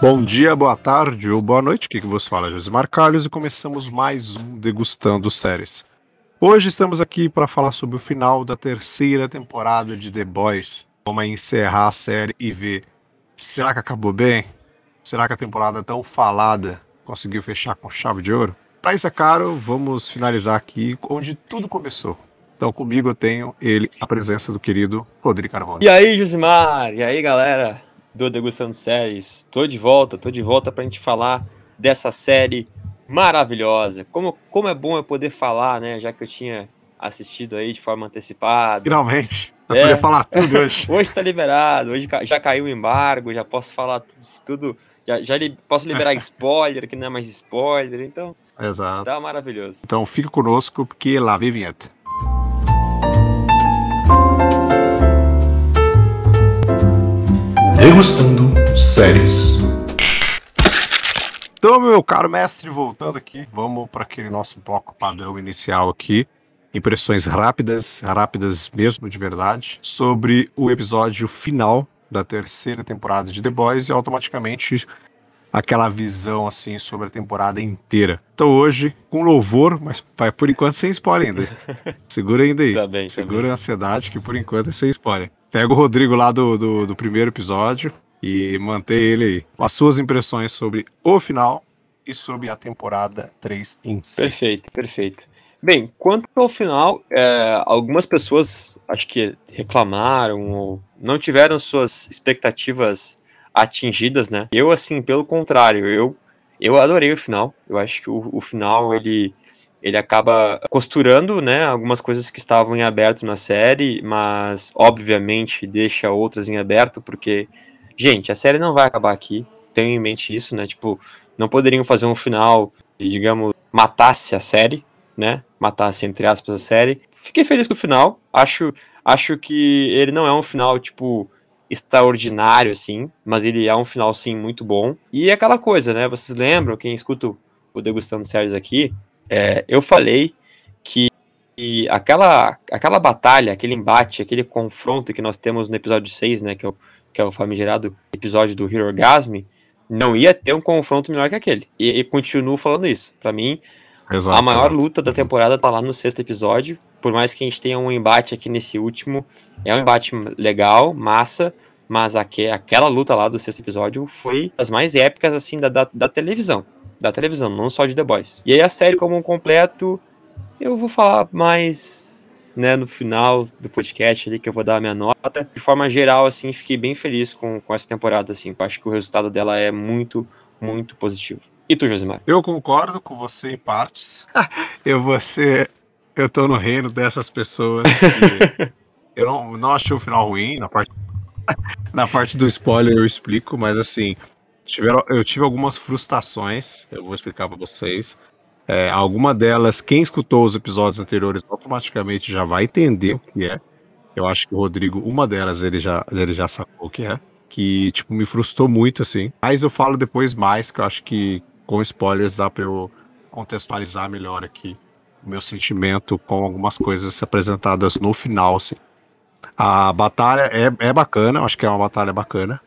Bom dia, boa tarde ou boa noite, aqui que vos fala Josimar Carlos e começamos mais um Degustando Séries. Hoje estamos aqui para falar sobre o final da terceira temporada de The Boys. Vamos encerrar a série e ver será que acabou bem? Será que a temporada tão falada conseguiu fechar com chave de ouro? Para isso é caro, vamos finalizar aqui onde tudo começou. Então comigo eu tenho ele, a presença do querido Rodrigo Carvalho. E aí, Josimar? E aí, galera do Degustando Séries? Tô de volta, tô de volta pra gente falar dessa série maravilhosa. Como, como é bom eu poder falar, né? Já que eu tinha assistido aí de forma antecipada. Finalmente, eu É. poder falar tudo hoje. Hoje tá liberado, hoje já caiu o embargo, já posso falar tudo, tudo já, já li- posso liberar spoiler, que não é mais spoiler, então Exato. tá maravilhoso. Então fique conosco, porque lá vem vinheta. Degustando séries. Então, meu caro mestre, voltando aqui, vamos para aquele nosso bloco padrão inicial aqui. Impressões rápidas, rápidas mesmo, de verdade, sobre o episódio final da terceira temporada de The Boys e automaticamente aquela visão assim sobre a temporada inteira. Então hoje, com louvor, mas vai por enquanto sem spoiler ainda. Segura ainda aí. Tá bem, tá Segura a ansiedade que por enquanto é sem spoiler. Pega o Rodrigo lá do, do, do primeiro episódio e mantém ele aí. As suas impressões sobre o final e sobre a temporada 3 em si. Perfeito, perfeito. Bem, quanto ao final, é, algumas pessoas acho que reclamaram ou não tiveram suas expectativas atingidas, né? Eu, assim, pelo contrário, eu, eu adorei o final. Eu acho que o, o final ele, ele acaba costurando, né, algumas coisas que estavam em aberto na série, mas obviamente deixa outras em aberto, porque, gente, a série não vai acabar aqui. Tenham em mente isso, né? Tipo, não poderiam fazer um final, que, digamos, matasse a série, né? Matasse, entre aspas, a série. Fiquei feliz com o final. Acho, acho que ele não é um final, tipo, extraordinário, assim, mas ele é um final, sim, muito bom. E é aquela coisa, né? Vocês lembram, quem escuta o- Degustando Séries aqui, é, eu falei que que aquela, aquela batalha, aquele embate, aquele confronto que nós temos no episódio 6, né? Que é o, que é o famigerado episódio do Hero Orgasm, não ia ter um confronto melhor que aquele. E, e continuo falando isso. Pra mim, Exato, a maior exato. luta da temporada tá lá no sexto episódio. Por mais que a gente tenha um embate aqui nesse último, é um embate legal, massa, mas aque, aquela luta lá do sexto episódio foi das mais épicas, assim, da, da, da televisão. Da televisão, não só de The Boys. E aí a série como um completo, eu vou falar mais, né, no final do podcast ali, que eu vou dar a minha nota. De forma geral, assim, fiquei bem feliz com, com essa temporada, assim. Acho que o resultado dela é muito, muito positivo. E tu, Josimar? Eu concordo com você em partes. eu vou ser. Eu tô no reino dessas pessoas que. eu não, não achei o final ruim. Na parte, na parte do spoiler eu explico, mas assim. Tiveram, eu tive algumas frustrações, eu vou explicar pra vocês. É, alguma delas, quem escutou os episódios anteriores automaticamente já vai entender o que é. Eu acho que o Rodrigo, uma delas, ele já, ele já sacou o que é. Que, tipo, me frustrou muito, assim. Mas eu falo depois mais, que eu acho que com spoilers dá pra eu contextualizar melhor aqui meu sentimento com algumas coisas apresentadas no final, assim. A batalha é, é bacana, acho que é uma batalha bacana.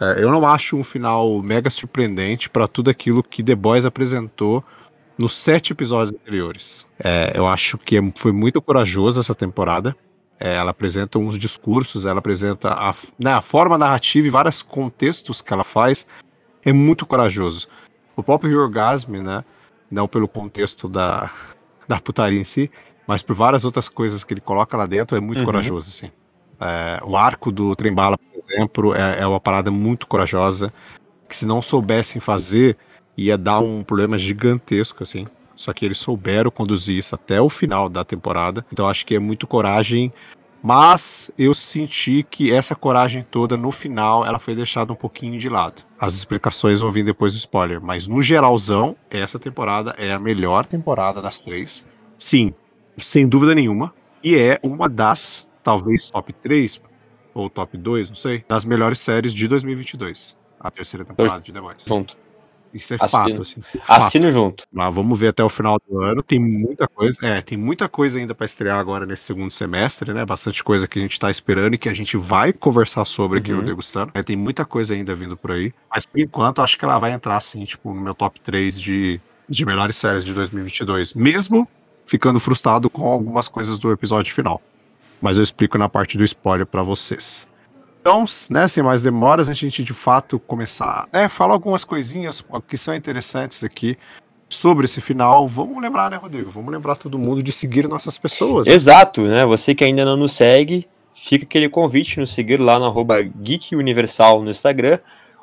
É, eu não acho um final mega surpreendente para tudo aquilo que The Boys apresentou nos sete episódios anteriores. É, eu acho que foi muito corajosa essa temporada. É, ela apresenta uns discursos, ela apresenta a, né, a forma narrativa e vários contextos que ela faz é muito corajoso. O próprio Orgasm, né, não pelo contexto da, da putaria em si, mas por várias outras coisas que ele coloca lá dentro, é muito Uhum. corajoso, assim. É, o arco do Trembala, por exemplo, é, é uma parada muito corajosa, que se não soubessem fazer, ia dar um problema gigantesco, assim. Só que eles souberam conduzir isso até o final da temporada. Então acho que é muito coragem. Mas eu senti que essa coragem toda, no final, ela foi deixada um pouquinho de lado. As explicações vão vir depois do spoiler. Mas no geralzão, essa temporada é a melhor temporada das três. Sim, sem dúvida nenhuma. E é uma das, talvez, top 3 ou top 2, não sei, das melhores séries de 2022. A terceira temporada de The Voice. Ponto. Isso é Assino. fato, assim. Fato. Assino junto. Mas vamos ver até o final do ano. Tem muita coisa. É, tem muita coisa ainda para estrear agora nesse segundo semestre, né? Bastante coisa que a gente tá esperando e que a gente vai conversar sobre aqui Uhum. no Degustando. É, tem muita coisa ainda vindo por aí. Mas por enquanto, acho que ela vai entrar, assim, tipo, no meu top 3 de, de melhores séries de 2022. Mesmo ficando frustrado com algumas coisas do episódio final. Mas eu explico na parte do spoiler para vocês. Então, né, sem mais demoras, a gente de fato começar a falar algumas coisinhas que são interessantes aqui sobre esse final. Vamos lembrar, né, Rodrigo? Vamos lembrar todo mundo de seguir nossas pessoas. né? Exato, né? Você que ainda não nos segue, fica aquele convite nos seguir lá no arroba Geek Universal no Instagram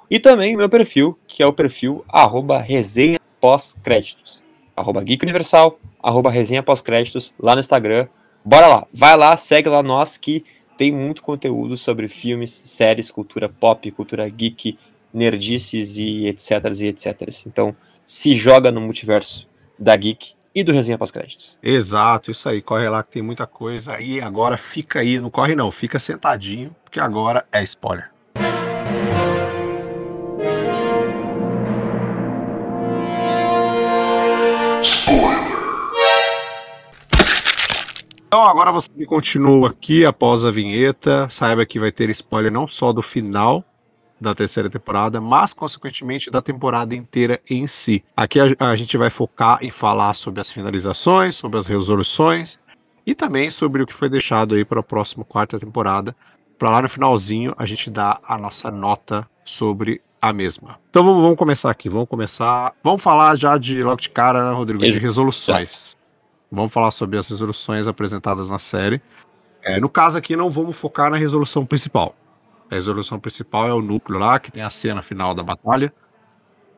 e também meu perfil, que é o perfil arroba resenha pós-créditos. Arroba Geek Universal, arroba resenha pós-créditos lá no Instagram. Bora lá, vai lá, segue lá nós que tem muito conteúdo sobre filmes, séries, cultura pop, cultura geek, nerdices e etc e etc. Então, se joga no multiverso da Geek e do Resenha Pós-Créditos. Exato, isso aí. Corre lá que tem muita coisa. E agora fica aí, não corre não, fica sentadinho, porque agora é spoiler. Agora você que continua aqui após a vinheta, saiba que vai ter spoiler não só do final da terceira temporada, mas consequentemente da temporada inteira em si. Aqui a, a gente vai focar em falar sobre as finalizações, sobre as resoluções e também sobre o que foi deixado aí para a próxima quarta temporada. Para lá no finalzinho a gente dar a nossa nota sobre a mesma. Então vamos, vamos começar aqui, vamos começar. Vamos falar já de logo de cara, né, Rodrigo, de resoluções. Vamos falar sobre as resoluções apresentadas na série. É, no caso aqui, não vamos focar na resolução principal. A resolução principal é o núcleo lá, que tem a cena final da batalha.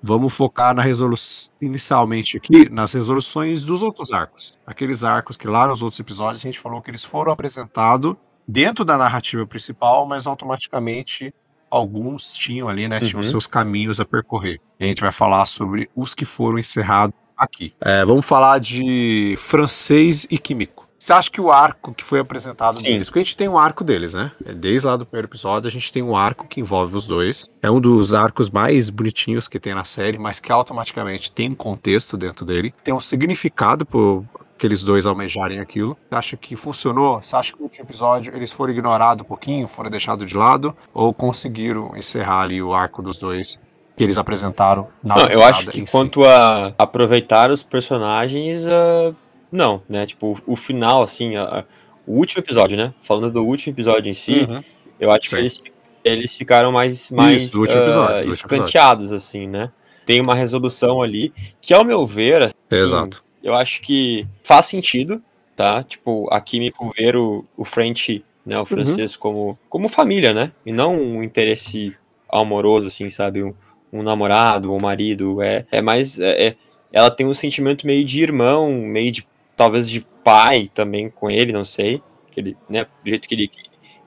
Vamos focar na resolução inicialmente aqui nas resoluções dos outros arcos. Aqueles arcos que lá nos outros episódios a gente falou que eles foram apresentados dentro da narrativa principal, mas automaticamente alguns tinham ali, né, tinham Uhum. seus caminhos a percorrer. E a gente vai falar sobre os que foram encerrados aqui. É, vamos falar de francês e químico. Você acha que o arco que foi apresentado Sim. deles, porque a gente tem um arco deles, né? É, Desde lá do primeiro episódio, a gente tem um arco que envolve os dois. É um dos arcos mais bonitinhos que tem na série, mas que automaticamente tem um contexto dentro dele. Tem um significado por aqueles dois almejarem aquilo. Você acha que funcionou? Você acha que no último episódio eles foram ignorados um pouquinho, foram deixados de lado? Ou conseguiram encerrar ali o arco dos dois que eles apresentaram na Não, eu acho que em si? quanto a aproveitar os personagens, ah, não, né? Tipo, o, o final, assim, a- a- o último episódio, né? Falando do último episódio em si, Uhum. eu acho Sim. que eles, eles ficaram mais, mais episódio, ah, último escanteados, assim, né? Tem uma resolução ali que, ao meu ver, assim, Exato. eu acho que faz sentido, tá? Tipo, a Kimiko ver o, o French, né, o francês, como, como família, né? E não um interesse amoroso, assim, sabe? Um, um namorado ou marido. É, é mais. é- é- ela tem um sentimento meio de irmão, meio de. talvez de pai também com ele, não sei. Que ele, né, do jeito que ele,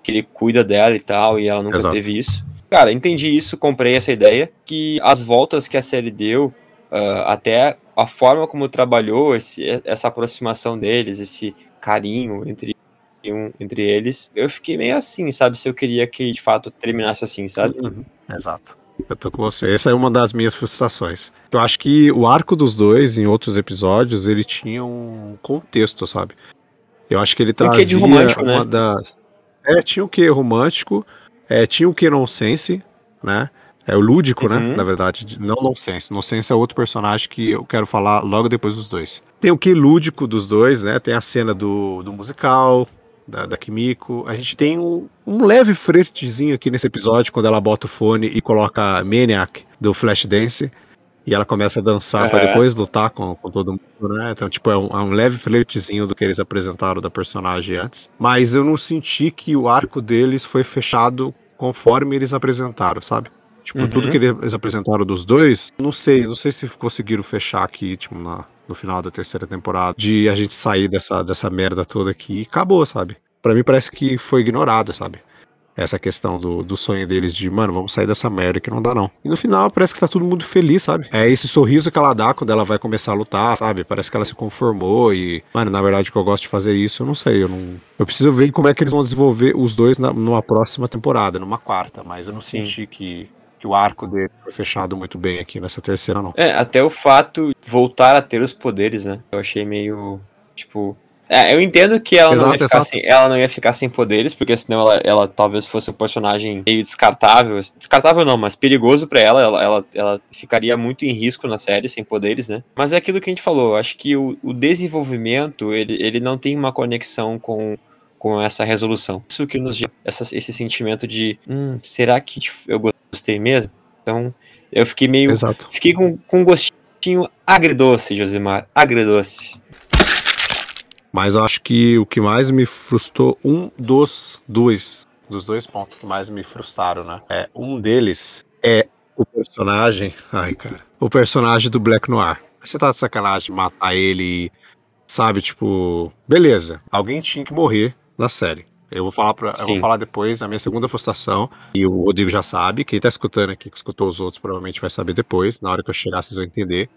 que ele cuida dela e tal, e ela nunca Exato. teve isso. Cara, entendi isso, comprei essa ideia. Que as voltas que a série deu, ah, até a forma como trabalhou esse, essa aproximação deles, esse carinho entre, um, entre eles, eu fiquei meio assim, sabe? Se eu queria que de fato terminasse assim, sabe? Uhum, Exato. Eu tô com você. Essa é uma das minhas frustrações. Eu acho que o arco dos dois, em outros episódios, ele tinha um contexto, sabe? Eu acho que ele Um trazia de romântico, uma né? das. É, tinha o que romântico, é, tinha o que nonsense, né? É o lúdico, né? Uhum. Na verdade, de- não nonsense. Nonsense é outro personagem que eu quero falar logo depois dos dois. Tem o que lúdico dos dois, né? Tem a cena do, do musical, da, da Kimiko. A gente tem um, um leve flirtzinho aqui nesse episódio, quando ela bota o fone e coloca Maniac do Flashdance. E ela começa a dançar pra Aham. depois lutar com, com todo mundo, né? Então, tipo, é um, é um leve flirtzinho do que eles apresentaram da personagem antes. Mas eu não senti que o arco deles foi fechado conforme eles apresentaram, sabe? Tipo, Uhum. tudo que eles apresentaram dos dois, não sei, não sei se conseguiram fechar aqui, tipo, na, no final da terceira temporada, de a gente sair dessa, dessa merda toda aqui e acabou, sabe? Pra mim parece que foi ignorado, sabe? Essa questão do, do sonho deles de, mano, vamos sair dessa merda que não dá não. E no final parece que tá todo mundo feliz, sabe? É esse sorriso que ela dá quando ela vai começar a lutar, sabe? Parece que ela se conformou e, mano, na verdade que eu gosto de fazer isso, eu não sei, eu não... Eu preciso ver como é que eles vão desenvolver os dois na, numa próxima temporada, numa quarta, mas eu não Sim. senti que que o arco dele foi fechado muito bem aqui nessa terceira, não. É, até o fato de voltar a ter os poderes, né? Eu achei meio, tipo... É, eu entendo que ela, não ia Exato, ficar exato. sem, ela não ia ficar sem poderes, porque senão ela, ela talvez fosse um personagem meio descartável. Descartável não, mas perigoso pra ela. Ela, ela. ela ficaria muito em risco na série sem poderes, né? Mas é aquilo que a gente falou. Acho que o, o desenvolvimento, ele, ele não tem uma conexão com, com essa resolução. Isso que nos gera essa, esse sentimento de, hum, será que eu gostei mesmo? Então, eu fiquei meio Exato. Fiquei com, com um gostinho agridoce, Josimar. Agridoce. Mas acho que o que mais me frustrou, um dos dois, dos dois pontos que mais me frustraram, né? É, um deles é o personagem. Ai, cara. O personagem do Black Noir. Você tá de sacanagem matar ele. Sabe, tipo. Beleza. Alguém tinha que morrer na série. Eu vou falar pra, eu vou falar depois a minha segunda frustração. E o Rodrigo já sabe. Quem tá escutando aqui, que escutou os outros, provavelmente vai saber depois. Na hora que eu chegar, vocês vão entender.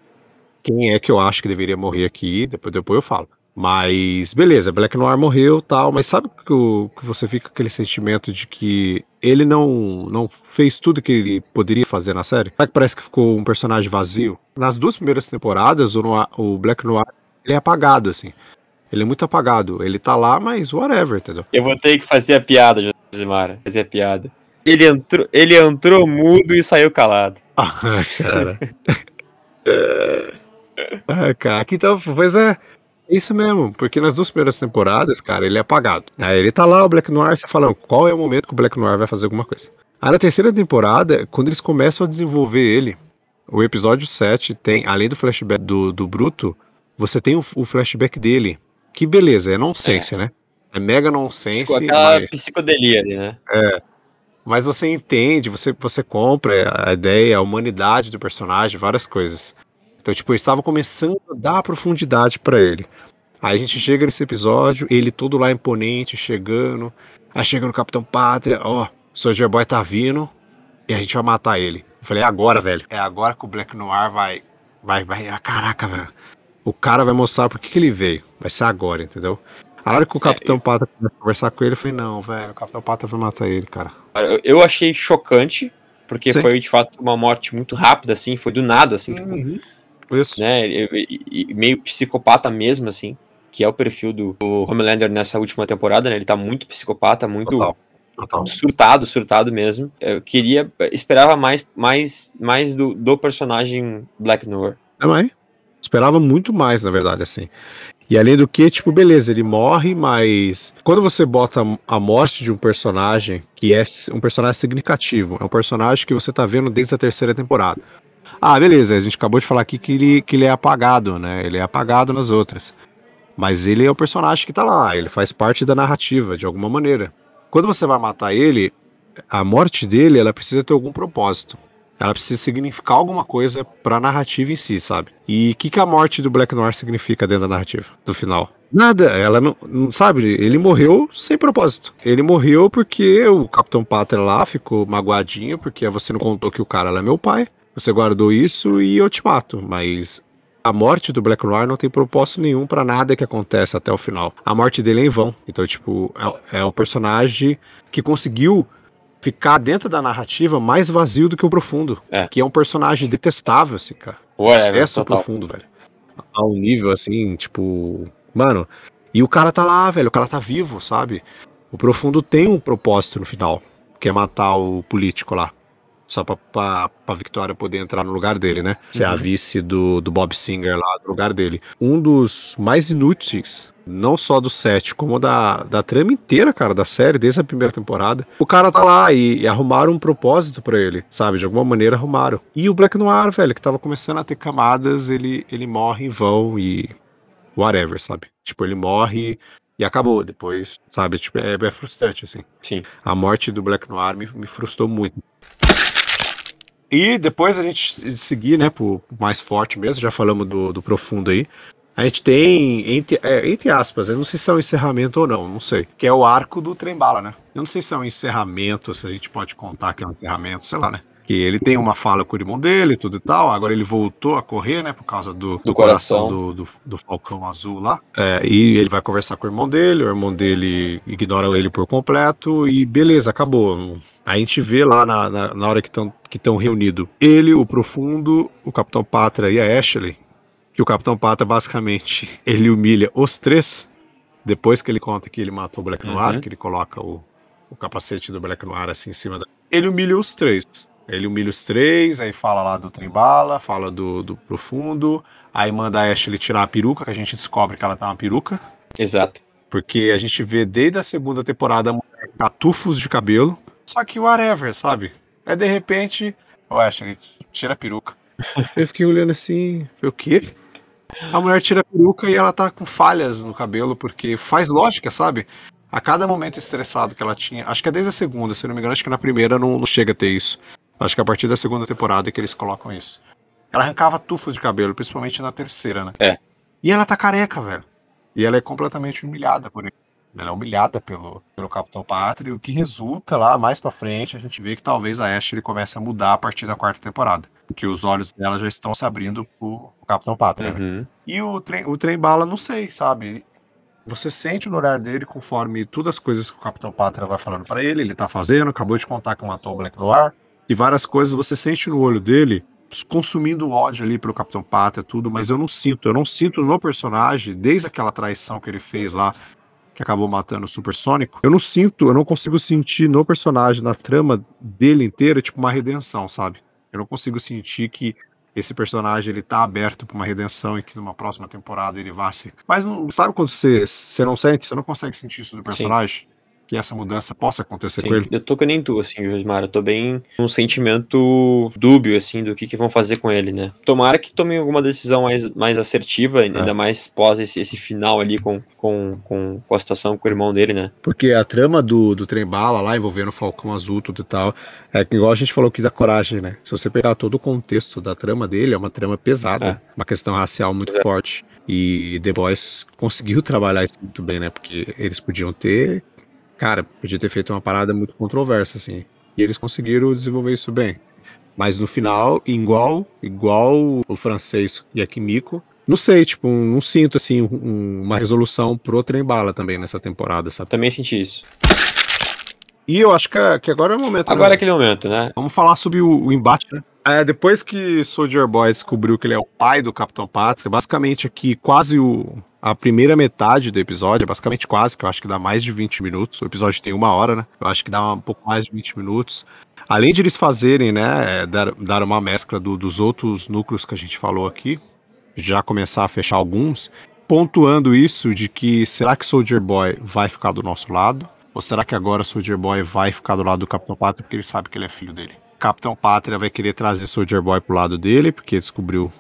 Quem é que eu acho que deveria morrer aqui. Depois, depois eu falo. Mas, beleza, Black Noir morreu tal, mas sabe que, o- que você fica com aquele sentimento de que ele não, não fez tudo que ele poderia fazer na série? Sabe que parece que ficou um personagem vazio? Nas duas primeiras temporadas, o, Noir- o Black Noir ele é apagado, assim. Ele é muito apagado. Ele tá lá, mas whatever, entendeu? Eu vou ter que fazer a piada, Josimar. Fazer a piada. Ele entrou, ele entrou mudo e saiu calado. Ah, cara. ah, cara, aqui então, pois é. é Isso mesmo, porque nas duas primeiras temporadas, cara, ele é apagado. Aí ele tá lá, o Black Noir, você fala, qual é o momento que o Black Noir vai fazer alguma coisa? Aí na terceira temporada, quando eles começam a desenvolver ele, o episódio 7 tem, além do flashback do, do Bruto, você tem o, o flashback dele. Que beleza, é nonsense, né? É mega nonsense, aquela mas... psicodelia ali, né? Mas você entende, você, você compra a ideia, a humanidade do personagem, várias coisas. Então, tipo, eu estava começando a dar profundidade pra ele. Aí a gente chega nesse episódio, ele todo lá imponente, chegando. Aí chega no Capitão Pátria, ó, o Soldier Boy tá vindo e a gente vai matar ele. Eu falei, é agora, velho. É agora que o Black Noir vai. Vai, vai. Ah, caraca, velho. O cara vai mostrar por que, que ele veio. Vai ser agora, entendeu? A hora que o Capitão Pátria começa a conversar com ele, eu falei, não, velho, o Capitão Pátria vai matar ele, cara. Eu, achei chocante, porque Sim. foi de fato uma morte muito rápida, assim, foi do nada, assim, tipo, Isso. né? E, e- e meio psicopata mesmo, assim, que é o perfil do, do Homelander nessa última temporada, né? Ele tá muito psicopata, muito Total. Total. surtado, surtado mesmo. Eu queria, esperava mais, mais, mais do, do personagem Black Noir. Também. Esperava muito mais, na verdade, assim. E além do que, tipo, beleza, ele morre, mas quando você bota a morte de um personagem que é um personagem significativo, é um personagem que você tá vendo desde a terceira temporada. Ah, beleza, a gente acabou de falar aqui que ele, que ele é apagado, né? Ele é apagado nas outras. Mas ele é o personagem que tá lá, ele faz parte da narrativa, de alguma maneira. Quando você vai matar ele, a morte dele, ela precisa ter algum propósito. Ela precisa significar alguma coisa pra narrativa em si, sabe? E o que, que a morte do Black Noir significa dentro da narrativa, do final? Nada, ela não, não- sabe, ele morreu sem propósito. Ele morreu porque o Capitão Pátria lá ficou magoadinho, porque você não contou que o cara era meu pai. Você guardou isso e eu te mato, mas a morte do Black Noir não tem propósito nenhum pra nada que acontece até o final. A morte dele é em vão. Então, tipo, é, é o personagem que conseguiu ficar dentro da narrativa mais vazio do que o profundo. É. Que é um personagem detestável, assim, cara. Whatever, Essa total. profundo, velho. A um nível assim, tipo. Mano. E o cara tá lá, velho. O cara tá vivo, sabe? O profundo tem um propósito no final. Que é matar o político lá. Só pra, pra, pra Victoria poder entrar no lugar dele, né? Ser a Uhum. vice do, do Bob Singer lá, no lugar dele. Um dos mais inúteis, não só do set, como da, da trama inteira, cara, da série, desde a primeira temporada. O cara tá lá e, e arrumaram um propósito pra ele, sabe? De alguma maneira arrumaram. E o Black Noir, velho, que tava começando a ter camadas, ele, ele morre em vão e. whatever, sabe? Tipo, ele morre e acabou depois, sabe? Tipo, é, é frustrante, assim. Sim. A morte do Black Noir me, me frustrou muito. E depois a gente seguir, né, pro mais forte mesmo, já falamos do, do profundo aí. A gente tem, entre, é, entre aspas, eu não sei se é um encerramento ou não, não sei. Que é o arco do trem bala, né? Eu não sei se é um encerramento, se a gente pode contar que é um encerramento, sei lá, né? Que ele tem uma fala com o irmão dele, tudo e tal. Agora ele voltou a correr, né? Por causa do, do, Do coração, coração. do, do, do Falcão Azul lá. É, e ele vai conversar com o irmão dele. O irmão dele ignora ele por completo. E beleza, acabou. A gente vê lá na, na, na hora que estão que estão reunidos ele, o Profundo, o Capitão Pátria e a Ashley. Que o Capitão Pátria, basicamente, ele humilha os três. Depois que ele conta que ele matou o Black Noir, Uhum. que ele coloca o, o capacete do Black Noir assim em cima da. Ele humilha os três. Ele humilha os três, aí fala lá do Trembala, fala do, do Profundo, aí manda a Ashley tirar a peruca, que a gente descobre que ela tá uma peruca. Exato. Porque a gente vê desde a segunda temporada a mulher com tufos de cabelo. Só que whatever, sabe? Aí de repente, ô Ashley, tira a peruca. Eu fiquei olhando assim, falei, o quê? A mulher tira a peruca e ela tá com falhas no cabelo, porque faz lógica, sabe? A cada momento estressado que ela tinha, acho que é desde a segunda, se não me engano, acho que na primeira não, não chega a ter isso. Acho que é a partir da segunda temporada que eles colocam isso. Ela arrancava tufos de cabelo, principalmente na terceira, né? É. E ela tá careca, velho. E ela é completamente humilhada por ele. Ela é humilhada pelo, pelo Capitão Pátria, o que resulta lá mais pra frente, a gente vê que talvez a Ashley comece a mudar a partir da quarta temporada. Que os olhos dela já estão se abrindo pro Capitão Pátria. né? Uhum. E o trem, o trem bala, não sei, sabe? Você sente no olhar dele conforme todas as coisas que o Capitão Pátria vai falando pra ele, ele tá fazendo, acabou de contar que matou o Black Noir, e várias coisas você sente no olho dele consumindo ódio ali pelo Capitão Pátria, tudo, mas eu não sinto, eu não sinto no personagem, desde aquela traição que ele fez lá, que acabou matando o Supersônico, eu não sinto, eu não consigo sentir no personagem, na trama dele inteira, tipo uma redenção, sabe? Eu não consigo sentir que esse personagem ele tá aberto pra uma redenção e que numa próxima temporada ele vá se. Mas não, sabe quando você, você não sente, você não consegue sentir isso do personagem? Que essa mudança possa acontecer Sim, com ele? Eu tô que nem tu, assim, Josmar. Eu tô bem um sentimento dúbio, assim, do que, que vão fazer com ele, né? Tomara que tomem alguma decisão mais, mais assertiva, ainda mais pós esse, esse final ali com, com, com, com a situação com o irmão dele, né? Porque a trama do, do trem bala lá, envolvendo o Falcão Azul, tudo e tal, é que igual a gente falou aqui da coragem, né? Se você pegar todo o contexto da trama dele, é uma trama pesada, É. uma questão racial muito forte. E The Boys conseguiu trabalhar isso muito bem, né? Porque eles podiam ter. Cara, podia ter feito uma parada muito controversa, assim. E eles conseguiram desenvolver isso bem. Mas no final, igual, igual o francês e a Kimiko, não sei, tipo, não sinto assim um- uma resolução pro trem bala também nessa temporada, sabe? Também senti isso. E eu acho que, que agora é o momento. Agora é né? aquele momento, né? Vamos falar sobre o, o embate, né? É, depois que Soldier Boy descobriu que ele é o pai do Capitão Pátria, basicamente aqui quase o, a primeira metade do episódio, basicamente quase, que eu acho que dá mais de 20 minutos. O episódio tem uma hora, né? Eu acho que dá um pouco mais de 20 minutos. Além de eles fazerem, né, é, dar, dar uma mescla do- dos outros núcleos que a gente falou aqui, já começar a fechar alguns, pontuando isso de que será que Soldier Boy vai ficar do nosso lado? Ou será que agora Soldier Boy vai ficar do lado do Capitão Pátria porque ele sabe que ele é filho dele? Capitão Pátria vai querer trazer Soldier Boy pro lado dele porque descobriu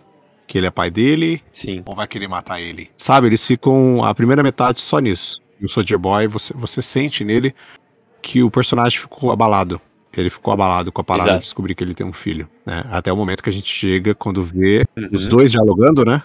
que ele é pai dele, Sim. ou vai querer matar ele? Sabe, eles ficam a primeira metade só nisso. E o Soldier Boy, você, você sente nele que o personagem ficou abalado. Ele ficou abalado com a parada Exato. de descobrir que ele tem um filho. Né? Até o momento que a gente chega, quando vê Uhum. os dois dialogando, né?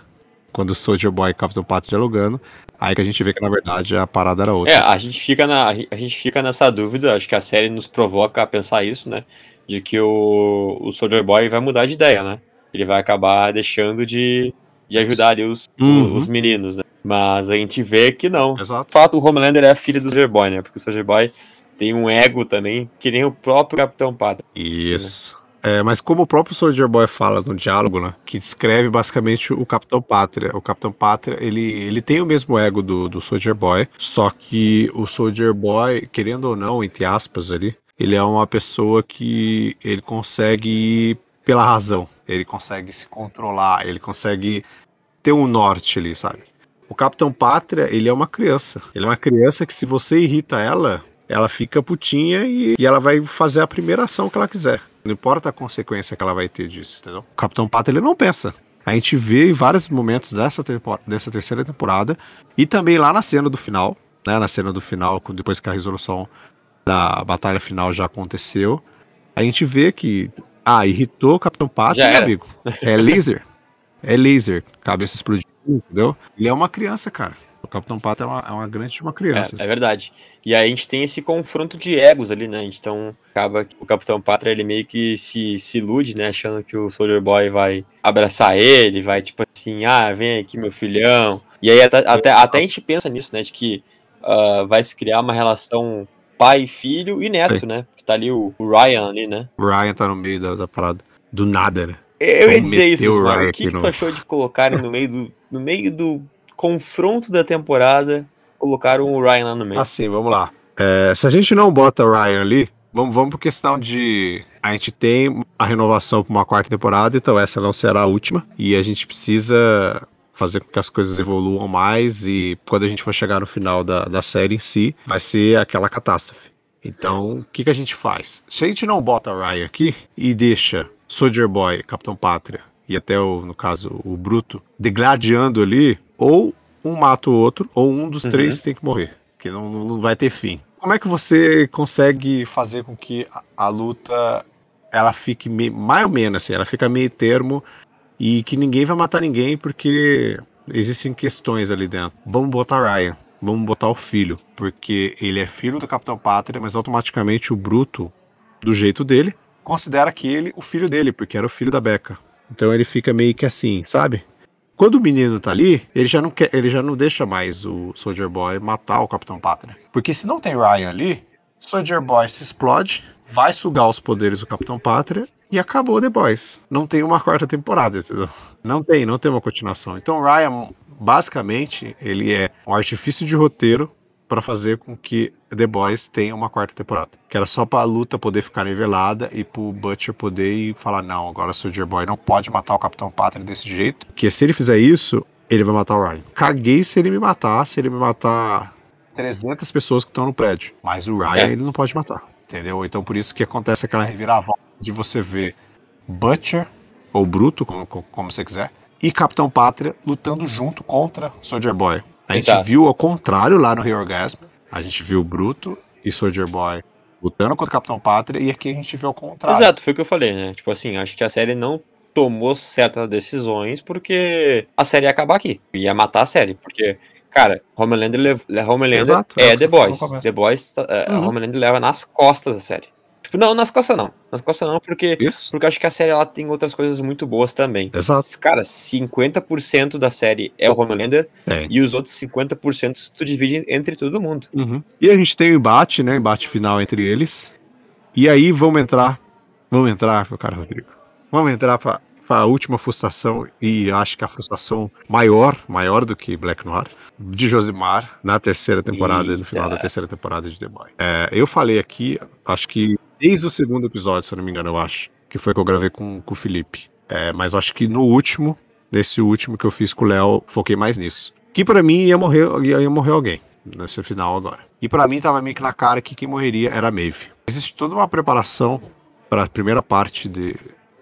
Quando o Soldier Boy e o Capitão Pátria dialogando, aí que a gente vê que na verdade a parada era outra. É, a gente fica na a gente fica nessa dúvida, acho que a série nos provoca a pensar isso, né? De que o, o Soldier Boy vai mudar de ideia, né? Ele vai acabar deixando de, de ajudar ali os, Uhum. os meninos, né? Mas a gente vê que não. De Exato. fato, o Homelander é a filha do Soldier Boy, né? Porque o Soldier Boy tem um ego também, que nem o próprio Capitão Pátria. Isso. É, mas como o próprio Soldier Boy fala no diálogo, né, que descreve basicamente o Capitão Pátria. O Capitão Pátria, ele, ele tem o mesmo ego do, do Soldier Boy, só que o Soldier Boy, querendo ou não, entre aspas ali, ele é uma pessoa que ele consegue pela razão. Ele consegue se controlar, ele consegue ter um norte ali, sabe? O Capitão Pátria, ele é uma criança. Ele é uma criança que se você irrita ela, ela fica putinha e, e ela vai fazer a primeira ação que ela quiser. Não importa a consequência que ela vai ter disso, entendeu? O Capitão Pátria, ele não pensa. A gente vê em vários momentos dessa, dessa terceira temporada e também lá na cena do final, né? Na cena do final, depois que a resolução da batalha final já aconteceu, a gente vê que, ah, irritou o Capitão Pátria, Já meu amigo. É laser. É laser. Cabeça explodindo, entendeu? Ele é uma criança, cara. O Capitão Pátria é uma, é uma grande de uma criança. É, é assim. verdade. E aí a gente tem esse confronto de egos ali, né? Então acaba que o Capitão Pátria ele meio que se, se ilude, né? Achando que o Soldier Boy vai abraçar ele, vai tipo assim, ah, vem aqui meu filhão. E aí até, até, até a gente pensa nisso, né? De que ah, vai se criar uma relação pai, filho e neto, Sim. né? Tá ali o, Ryan ali, né? O Ryan tá no meio da, da parada. Do nada, né? Eu ia dizer isso, o. Ryan O que, que no- tu achou de colocarem no meio do, no meio do confronto da temporada, colocaram o Ryan lá no meio? Assim, vamos lá. É, se a gente não bota o Ryan ali, vamos, vamos por questão de. A gente tem a renovação para uma quarta temporada, então essa não será a última. E a gente precisa fazer com que as coisas evoluam mais. E quando a gente for chegar no final da, da série em si, vai ser aquela catástrofe. Então, o que, que a gente faz? Se a gente não bota o Ryan aqui e deixa Soldier Boy, Capitão Pátria e até, o, no caso, o Bruto, degladiando ali, ou um mata o outro, ou um dos Uhum. três tem que morrer. Que não, não vai ter fim. Como é que você consegue fazer com que a, a luta ela fique meio, mais ou menos assim, ela fica meio termo e que ninguém vai matar ninguém porque existem questões ali dentro. Vamos botar Ryan, vamos botar o filho, porque ele é filho do Capitão Pátria, mas automaticamente o Bruto, do jeito dele, considera que ele o filho dele, porque era o filho da Becca. Então ele fica meio que assim, sabe? Quando o menino tá ali, ele já não quer, ele já não deixa mais o Soldier Boy matar o Capitão Pátria. Porque se não tem Ryan ali, Soldier Boy se explode, vai sugar os poderes do Capitão Pátria e acabou The Boys. Não tem uma quarta temporada, entendeu? Não tem, não tem uma continuação. Então Ryan, basicamente, ele é um artifício de roteiro para fazer com que The Boys tenha uma quarta temporada. Que era só pra luta poder ficar nivelada e pro Butcher poder ir falar: não, agora Soldier Boy não pode matar o Capitão Pátria desse jeito. Porque se ele fizer isso, ele vai matar o Ryan. Caguei se ele me matar, se ele me matar 300 pessoas que estão no prédio. Mas o Ryan É. ele não pode matar. Entendeu? Então por isso que acontece aquela reviravolta de você ver Butcher, ou Bruto, como, como você quiser, e Capitão Pátria lutando junto contra Soldier Boy. A gente viu ao contrário lá no Reorgasm. A gente viu Bruto e Soldier Boy lutando contra o Capitão Pátria, e aqui a gente vê ao contrário. Exato, foi o que eu falei, né? Tipo assim, acho que a série não tomou certas decisões porque a série ia acabar aqui. Ia matar a série. Porque, cara, Homelander, lev- Homelander Exato, é é, The Boys. The Boys, é, Uhum. Homelander leva nas costas a série. Tipo, não, nas costas não. Nas costas não, porque, Isso. porque eu acho que a série ela tem outras coisas muito boas também. Exato. Cara, 50% da série é o Homelander Tem. e os outros 50% tu divide entre todo mundo. Uhum. E a gente tem o embate, né? Embate final entre eles. E aí vamos entrar. Vamos entrar, meu cara Rodrigo. Vamos entrar pra, pra última frustração. E acho que a frustração maior, maior do que Black Noir, de Josimar na terceira temporada, no final Eita. da terceira temporada de The Boy. É, eu falei aqui, acho que desde o segundo episódio, se eu não me engano, eu acho. Que foi que eu gravei com, com o Felipe. É, mas acho que no último, nesse último que eu fiz com o Léo, foquei mais nisso. Que pra mim ia morrer, ia, ia morrer alguém nesse final agora. E pra mim tava meio que na cara que quem morreria era a Maeve. Existe toda uma preparação para a primeira parte de,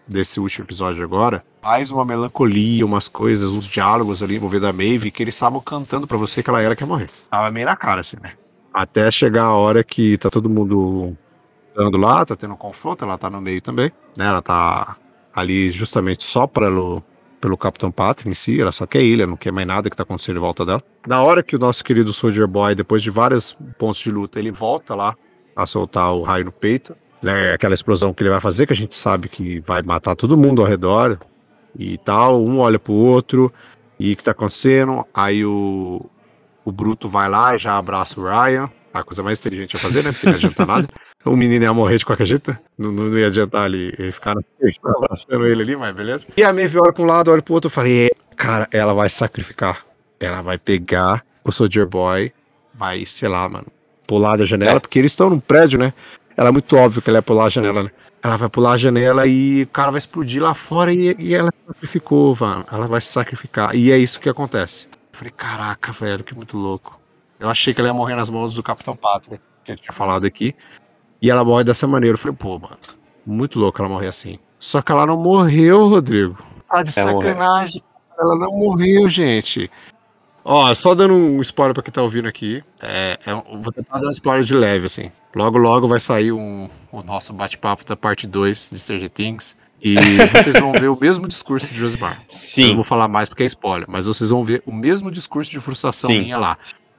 desse último episódio agora. Mais uma melancolia, umas coisas, uns diálogos ali envolvendo a Maeve que eles estavam cantando pra você que ela era que ia morrer. Tava meio na cara assim, né? Até chegar a hora que tá todo mundo andando lá, tá tendo um confronto, ela tá no meio também, né? Ela tá ali justamente só pelo, pelo Capitão Pátria em si, ela só quer ilha, não quer mais nada que tá acontecendo em volta dela. Na hora que o nosso querido Soldier Boy, depois de vários pontos de luta, ele volta lá a soltar o raio no peito, né? Aquela explosão que ele vai fazer, que a gente sabe que vai matar todo mundo ao redor e tal. Um olha pro outro e o que tá acontecendo? Aí o, o Bruto vai lá e já abraça o Ryan. A coisa mais inteligente a fazer, né? Porque não adianta nada. O menino ia morrer de qualquer jeito. Não, não ia adiantar ele, ele ficar abraçando ele ali, mas beleza. E a Maeve olha pra um lado, olha pro outro. Eu falei, "É, cara, ela vai sacrificar. Ela vai pegar o Soldier Boy, vai, sei lá, mano, pular da janela, É. porque eles estão num prédio, né? Ela é muito óbvio que ela ia pular a janela, né? Ela vai pular a janela e o cara vai explodir lá fora e, e ela sacrificou, mano. Ela vai se sacrificar. E é isso que acontece. Eu falei, caraca, velho, que muito louco. Eu achei que ela ia morrer nas mãos do Capitão Pátria, que eu tinha falado aqui. E ela morre dessa maneira. Eu falei, pô, mano, muito louco ela morrer assim. Só que ela não morreu, Rodrigo. Tá de Ela morreu. sacanagem. Ela não morreu, gente. Ó, só dando um spoiler pra quem tá ouvindo aqui. É, é um- vou tentar dar um spoiler de leve, assim. Logo, logo vai sair um, o nosso bate-papo da parte 2 de Stranger Things. E vocês vão ver o mesmo discurso de Josimar. Eu não Sim. vou falar mais porque é spoiler, mas vocês vão ver o mesmo discurso de frustração Sim. minha lá.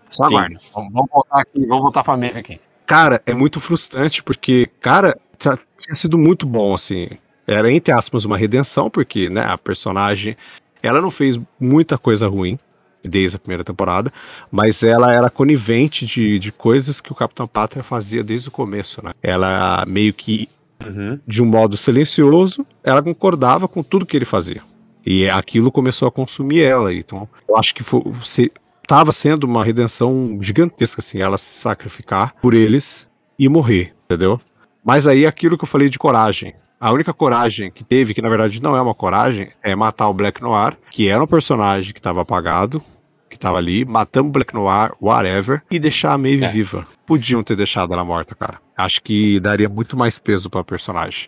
Só Sim. aguarde. Vamos, vamos voltar aqui, vamos voltar pra Maeve aqui. Cara, é muito frustrante porque, cara, tá- tinha sido muito bom, assim. Era, entre aspas, uma redenção, porque, né, a personagem, ela não fez muita coisa ruim desde a primeira temporada, mas ela era conivente de, de coisas que o Capitão Pátria fazia desde o começo, né? Ela meio que Uhum. de um modo silencioso, ela concordava com tudo que ele fazia. E aquilo começou a consumir ela. Então, eu acho que estava sendo uma redenção gigantesca, assim, ela se sacrificar por eles e morrer, entendeu? Mas aí aquilo que eu falei de coragem. A única coragem que teve, que na verdade não é uma coragem, é matar o Black Noir, que era um personagem que estava apagado, que estava ali, matamos o Black Noir, whatever, e deixar a Maeve É. viva. Podiam ter deixado ela morta, cara. Acho que daria muito mais peso pra personagem.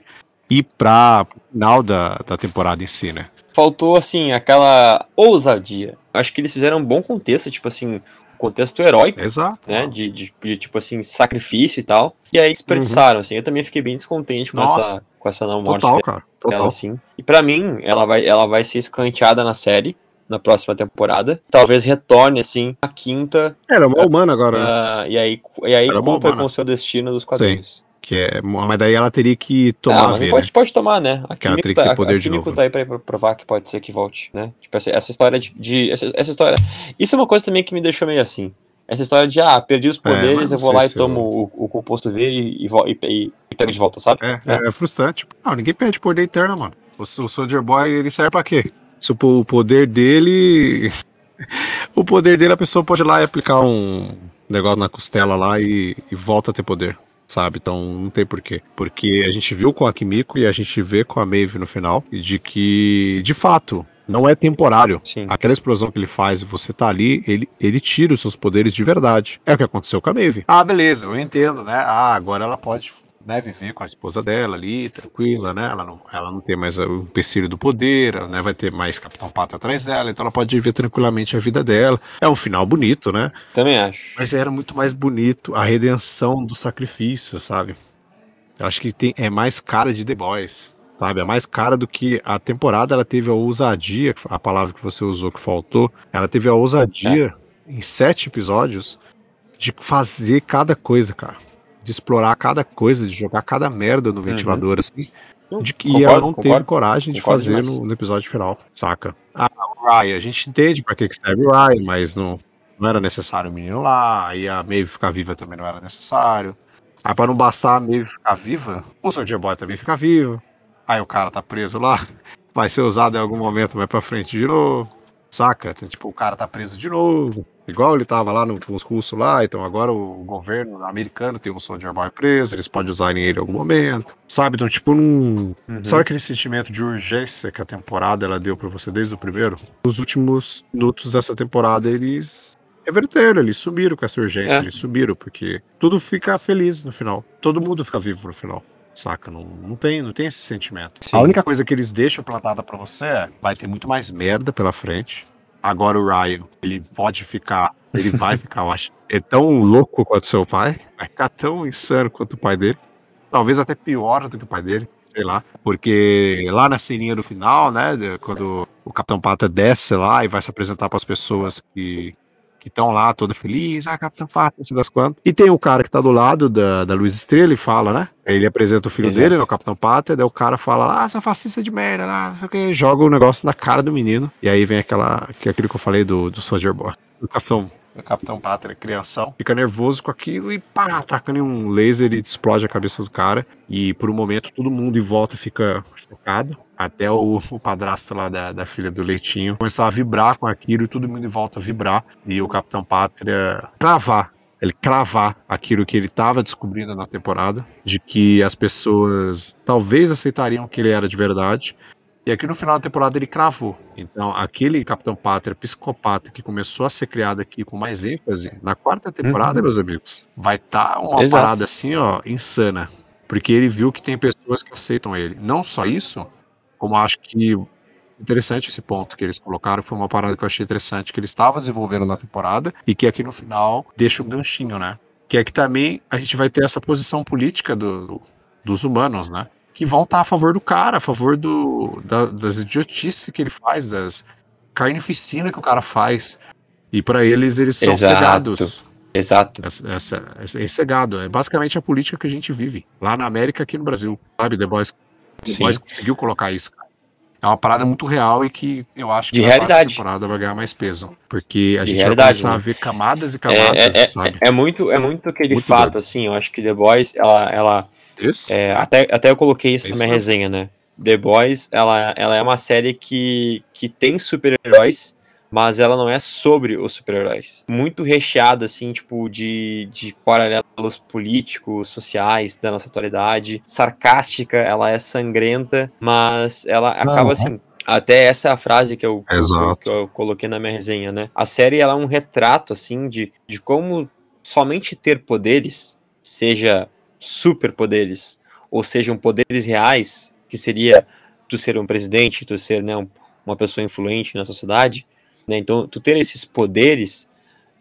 E pra pro final da, da temporada em si, né? Faltou, assim, aquela ousadia. Acho que eles fizeram um bom contexto, tipo assim, um contexto heróico, Exato. né? De, de, de, tipo assim, sacrifício e tal. E aí desperdiçaram, assim. Eu também fiquei bem descontente com Nossa. essa, com essa não morte Total, dela, cara. Total. assim. E pra mim, ela vai, ela vai ser escanteada na série, na próxima temporada. Talvez retorne, assim, a quinta. Era uma humana agora, né? ah, e aí, e aí Era cumpra humana. com o seu destino dos quadrinhos. Que é, mas daí ela teria que Ah, tomar a mas ver, pode, né? pode tomar, né? A teria que tá, poder a de Kimiko novo. tá aí pra, provar que pode ser que volte, né? Tipo, essa, essa história de, de- essa, essa história... Isso é uma coisa também que me deixou meio assim. Essa história de, ah, perdi os É, poderes, não eu vou lá e se eu- tomo o, o composto V e, e, e, e- pego de volta, sabe? É, é, é frustrante. Não, ninguém perde poder eterno, mano. O, o Soldier Boy, ele serve pra quê? Se o poder dele. o poder dele, a pessoa pode ir lá e aplicar um negócio na costela lá e, e volta a ter poder. Sabe? Então não tem porquê. Porque a gente viu com a Kimiko e a gente vê com a Maeve no final de que, de fato, não é temporário. Sim. Aquela explosão que ele faz e você tá ali, ele, ele tira os seus poderes de verdade. É o que aconteceu com a Maeve. Ah, beleza, eu entendo, né? Ah, agora ela pode né, viver com a esposa dela ali, tranquila, né? Ela não, ela não tem mais o empecilho do poder, né? Vai ter mais Capitão Pato atrás dela, então ela pode viver tranquilamente a vida dela. É um final bonito, né? Também acho. Mas era muito mais bonito a redenção do sacrifício, sabe? Eu acho que tem, é mais cara de The Boys, sabe? É mais cara do que a temporada ela teve a ousadia, a palavra que você usou que faltou, ela teve a ousadia em sete episódios de fazer cada coisa, cara. De explorar cada coisa, de jogar cada merda no ventilador, assim. De que Concordo, ela não teve concordo. coragem de fazer no, no episódio final, saca? Ah, o Ryan, a gente entende pra que que serve o Ryan, mas não, não era necessário o menino lá, aí a Maeve ficar viva também não era necessário. Aí pra não bastar a Maeve ficar viva, o Soldier Boy também fica vivo. Aí o cara tá preso lá, vai ser usado em algum momento mais pra frente de novo, saca? Então, tipo, o cara tá preso de novo, igual ele tava lá no, com os russos lá, então agora o governo americano tem um Soldier Boy preso, eles podem usar ele em algum momento, sabe? Então, tipo, não... Uhum. Sabe aquele sentimento de urgência que a temporada ela deu pra você desde o primeiro? Nos últimos minutos dessa temporada eles reverteram, eles subiram com essa urgência, É. eles subiram, porque tudo fica feliz no final. Todo mundo fica vivo no final. Saca? Não, não, tem, não tem esse sentimento. Sim. A única coisa que eles deixam plantada pra você é: vai ter muito mais merda pela frente. Agora o Ryan, ele pode ficar, ele vai ficar, eu acho, é tão louco quanto seu pai, vai ficar tão insano quanto o pai dele. Talvez até pior do que o pai dele, sei lá. Porque lá na ceninha do final, né, quando o Capitão Pata desce lá e vai se apresentar para as pessoas que que estão lá toda feliz, ah, Capitão não sei das quantas. E tem o cara que tá do lado da, da Luiz Estrela e fala, né? Ele apresenta o filho Exato. dele, né, o Capitão e daí o cara fala, ah, seu fascista de merda, lá, não sei o que, joga o negócio na cara do menino. E aí vem aquela, que é aquilo que eu falei do, do Soldier Boy. O Capitão, o Capitão Pátria, crianção, fica nervoso com aquilo e pá, taca um laser e explode a cabeça do cara. E por um momento todo mundo em volta fica chocado. Até o, o padrasto lá da, da filha do Leitinho começar a vibrar com aquilo e todo mundo em volta vibrar. E o Capitão Pátria cravar ele cravar aquilo que ele estava descobrindo na temporada, de que as pessoas talvez aceitariam que ele era de verdade. E aqui no final da temporada ele cravou. Então, aquele Capitão Pátria psicopata que começou a ser criado aqui com mais ênfase, na quarta temporada, Uhum. meus amigos, vai estar uma Exato. parada assim, ó, insana. Porque ele viu que tem pessoas que aceitam ele. Não só isso, como acho que interessante esse ponto que eles colocaram, foi uma parada que eu achei interessante, que eles estavam desenvolvendo na temporada, e que aqui no final deixa um ganchinho, né? Que é que também a gente vai ter essa posição política do- dos humanos, né? Que vão estar a favor do cara, a favor do, da- das idiotices que ele faz, das carnificina que o cara faz. E pra eles, eles são Exato. cegados. Exato. Essa, essa, esse cegado. É basicamente a política que a gente vive. Lá na América, aqui no Brasil. Sabe? The Boys, The. Boys conseguiu colocar isso. É uma parada muito real e que eu acho que realidade. temporada vai ganhar mais peso. Porque a De gente vai começar né? a ver camadas e É, camadas, é- é- sabe? é muito, é muito aquele Muito fato, doido. assim, eu acho que The Boys, ela, ela Isso. É, até, até eu coloquei isso É na minha mesmo. resenha, né? The Boys, ela, ela é uma série que, que tem super-heróis, mas ela não é sobre os super-heróis. Muito recheada, assim, tipo, de, de paralelos políticos, sociais da nossa atualidade. Sarcástica, ela é sangrenta, mas ela acaba, Uhum. assim... Até essa é a frase que eu, que eu coloquei na minha resenha, né? A série, ela é um retrato, assim, de, de como somente ter poderes, seja superpoderes, ou sejam poderes reais, que seria tu ser um presidente, tu ser né, um- uma pessoa influente na sociedade, né? Então, tu ter esses poderes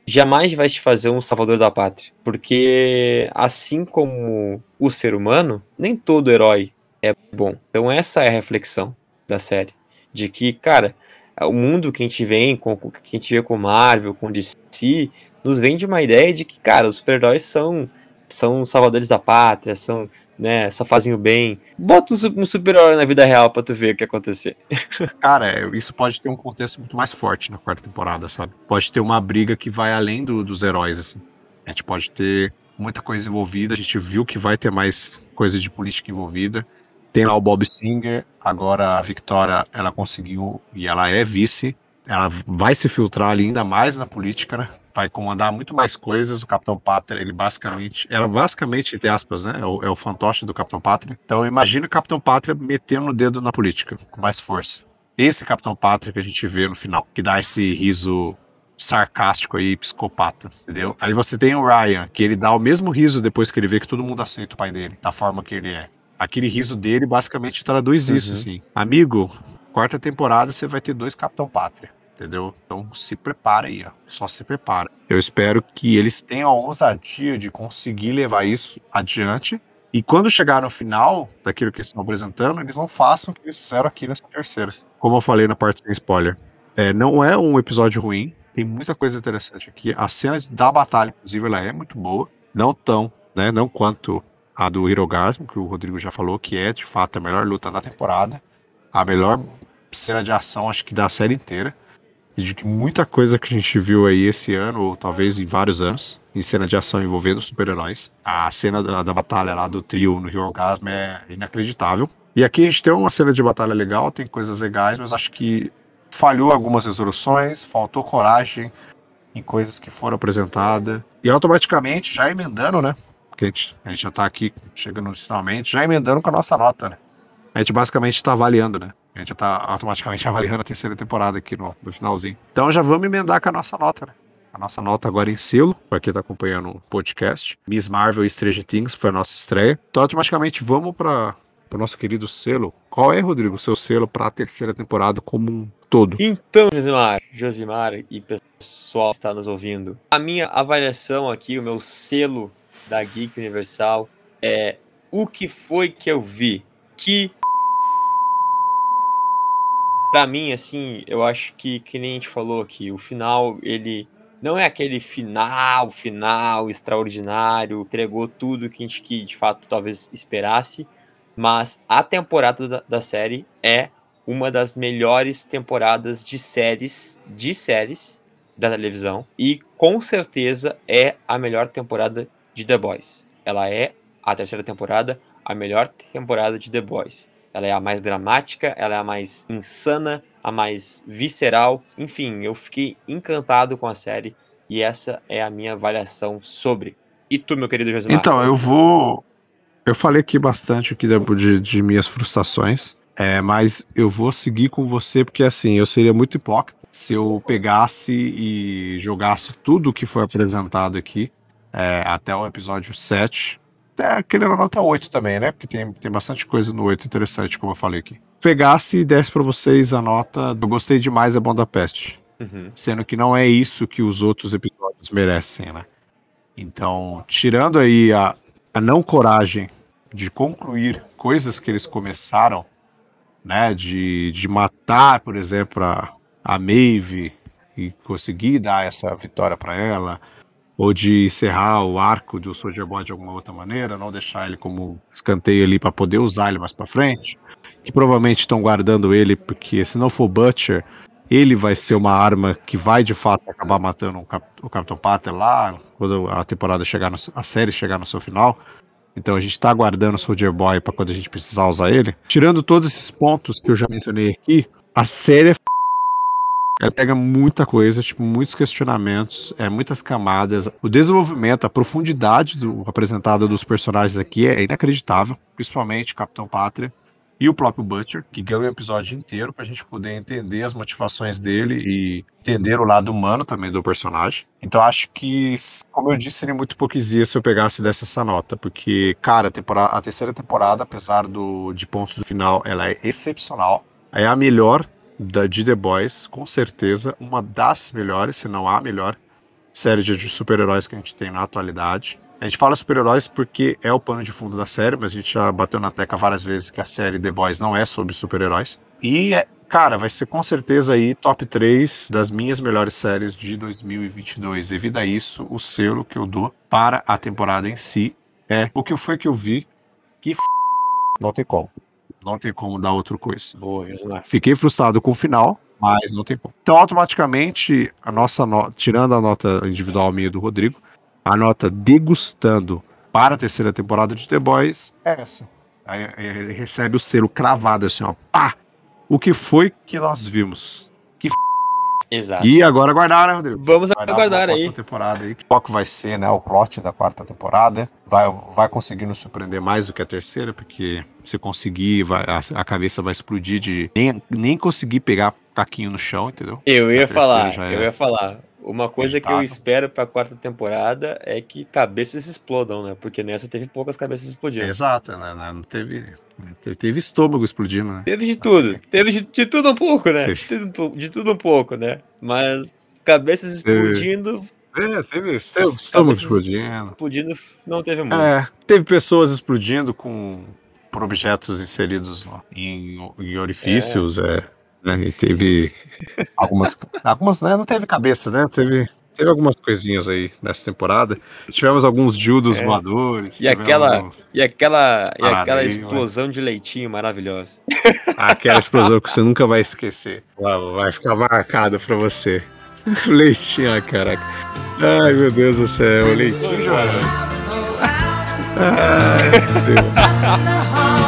jamais vai te fazer um salvador da pátria, porque assim como o ser humano, nem todo herói é bom. Então, essa é a reflexão da série, de que, cara, o mundo que a gente vem, com- que a gente vê com Marvel, com DC, nos vende uma ideia de que, cara, os super-heróis são são salvadores da pátria, são, né, só fazem o bem. Bota um su- super-herói na vida real pra tu ver o que acontecer. Cara, é, isso pode ter um contexto muito mais forte na quarta temporada, sabe? Pode ter uma briga que vai além do- dos heróis, assim. A gente pode ter muita coisa envolvida, a gente viu que vai ter mais coisa de política envolvida. Tem lá o Bob Singer, agora a Victoria, ela conseguiu, e ela é vice, ela vai se filtrar ali ainda mais na política, né? Vai comandar muito mais coisas. O Capitão Pátria, ele basicamente, ela basicamente, entre aspas, né? É o, é o fantoche do Capitão Pátria. Então imagina o Capitão Pátria metendo o dedo na política, com mais força. Esse Capitão Pátria que a gente vê no final, que dá esse riso sarcástico aí, psicopata, entendeu? Aí você tem o Ryan, que ele dá o mesmo riso depois que ele vê que todo mundo aceita o pai dele, da forma que ele é. Aquele riso dele basicamente traduz isso, Uhum. assim. Amigo, quarta temporada você vai ter dois Capitão Pátria, entendeu? Então se prepara aí, ó. Só se prepara. Eu espero que eles tenham a ousadia de conseguir levar isso adiante. E quando chegar no final daquilo que eles estão apresentando, eles não façam o que eles fizeram aqui nessa terceira. Como eu falei na parte sem spoiler. É, não é um episódio ruim, tem muita coisa interessante aqui. A cena da batalha, inclusive, ela é muito boa. Não tão, né? Não quanto a do Hirogasmo, que o Rodrigo já falou, que é de fato a melhor luta da temporada. A melhor cena de ação, acho que da série inteira. E de que muita coisa que a gente viu aí esse ano, ou talvez em vários anos, em cena de ação envolvendo super-heróis. A cena da, da batalha lá do trio no Hirogasmo é inacreditável. E aqui a gente tem uma cena de batalha legal, tem coisas legais, mas acho que falhou algumas resoluções, faltou coragem em coisas que foram apresentadas. E automaticamente, já emendando, né? Porque a gente, a gente já tá aqui chegando finalmente, já emendando com a nossa nota, né? A gente basicamente tá avaliando, né? A gente já tá automaticamente avaliando a terceira temporada aqui no, no finalzinho. Então já vamos emendar com a nossa nota, né? A nossa nota agora em selo, para quem tá acompanhando o podcast. Miss Marvel e Stranger Things foi a nossa estreia. Então automaticamente vamos para o nosso querido selo. Qual é, Rodrigo, o seu selo para a terceira temporada como um todo? Então, Josimar, Josimar e pessoal que está nos ouvindo, a minha avaliação aqui, o meu selo da Geek Universal é o que foi que eu vi que Pra mim, assim, eu acho que, que nem a gente falou aqui, o final, ele não é aquele final, final extraordinário, entregou tudo que a gente que de fato talvez esperasse, mas a temporada da, da série é uma das melhores temporadas de séries, de séries da televisão, e com certeza é a melhor temporada de The Boys. Ela é a terceira temporada, a melhor temporada de The Boys. Ela é a mais dramática, ela é a mais insana, a mais visceral. Enfim, eu fiquei encantado com a série e essa é a minha avaliação sobre. E tu, meu querido Josimar? Então, eu vou. Eu falei aqui bastante aqui de, de, minhas frustrações. É, mas eu vou seguir com você porque assim, eu seria muito hipócrita se eu pegasse e jogasse tudo que foi apresentado aqui é, até o episódio 7. Até querendo a nota 8 também, né? Porque tem, tem bastante coisa no 8 interessante, como eu falei aqui. Pegasse e desse pra vocês a nota do Gostei Demais da Peste. Uhum. Sendo que não é isso que os outros episódios merecem, né? Então, tirando aí a, a não coragem de concluir coisas que eles começaram, né? De, de matar, por exemplo, a, a Maeve e conseguir dar essa vitória para ela, ou de encerrar o arco do Soldier Boy de alguma outra maneira, não deixar ele como escanteio ali para poder usar ele mais para frente, que provavelmente estão guardando ele porque se não for Butcher, ele vai ser uma arma que vai de fato acabar matando o, Cap o Capitão Pater lá quando a temporada chegar no, a série chegar no seu final. Então a gente tá aguardando o Soldier Boy para quando a gente precisar usar ele. Tirando todos esses pontos que eu já mencionei aqui, a série é ela pega muita coisa, tipo, muitos questionamentos, é, muitas camadas. O desenvolvimento, a profundidade do, apresentada dos personagens aqui é inacreditável, principalmente Capitão Pátria e o próprio Butcher, que ganha um episódio inteiro pra gente poder entender as motivações dele e entender o lado humano também do personagem. Então acho que, como eu disse, seria muito hipocrisia se eu pegasse dessa essa nota, porque, cara, a, temporada, a terceira temporada, apesar do, de pontos do final, ela é excepcional. É a melhor da de The Boys, com certeza, uma das melhores, se não a melhor série de super-heróis que a gente tem na atualidade. A gente fala super-heróis porque é o pano de fundo da série, mas a gente já bateu na tecla várias vezes que a série The Boys não é sobre super-heróis. E, cara, vai ser com certeza aí top 3 das minhas melhores séries de 2022. Devido a isso, o selo que eu dou para a temporada em si é o que foi que eu vi que f... não tem como. Não tem como dar outra coisa. Boa. Fiquei frustrado com o final, mas não tem como. Então, automaticamente, a nossa nota, tirando a nota individual minha do Rodrigo, a nota degustando para a terceira temporada de The Boys é essa. Aí ele recebe o selo cravado assim, ó. Pá! O que foi que nós vimos? Exato. E agora aguardar, né, Rodrigo? Vamos Aguardar aguardar aí. temporada aí. Qual que vai ser, né, o plot da quarta temporada. Vai, vai conseguir nos surpreender mais do que a terceira, porque se conseguir, vai, a, a cabeça vai explodir de nem, nem conseguir pegar caquinho no chão, entendeu? Eu ia falar, já é eu ia falar. Uma coisa que eu espero pra quarta temporada é que cabeças explodam, né? Porque nessa teve poucas cabeças explodindo. Exato, né? né, Não teve, teve, teve estômago explodindo, né? Teve de tudo. Teve de, de tudo um pouco, né? Teve. De tudo, um pouco, né? Mas cabeças explodindo, É, teve, teve estômago explodindo. explodindo não teve muito. É, teve pessoas explodindo com por objetos inseridos em, em orifícios, é. Né, e teve algumas, algumas, né, não teve cabeça, né, teve, teve algumas coisinhas aí nessa temporada. Tivemos alguns dildos É. voadores. E aquela- alguns- E aquela, e aquela explosão de leitinho maravilhosa. aquela explosão que você nunca vai esquecer. Vai, vai ficar marcado pra você. Leitinho, ah, caraca. Ai, meu Deus do céu, o leitinho. Ai, meu Deus.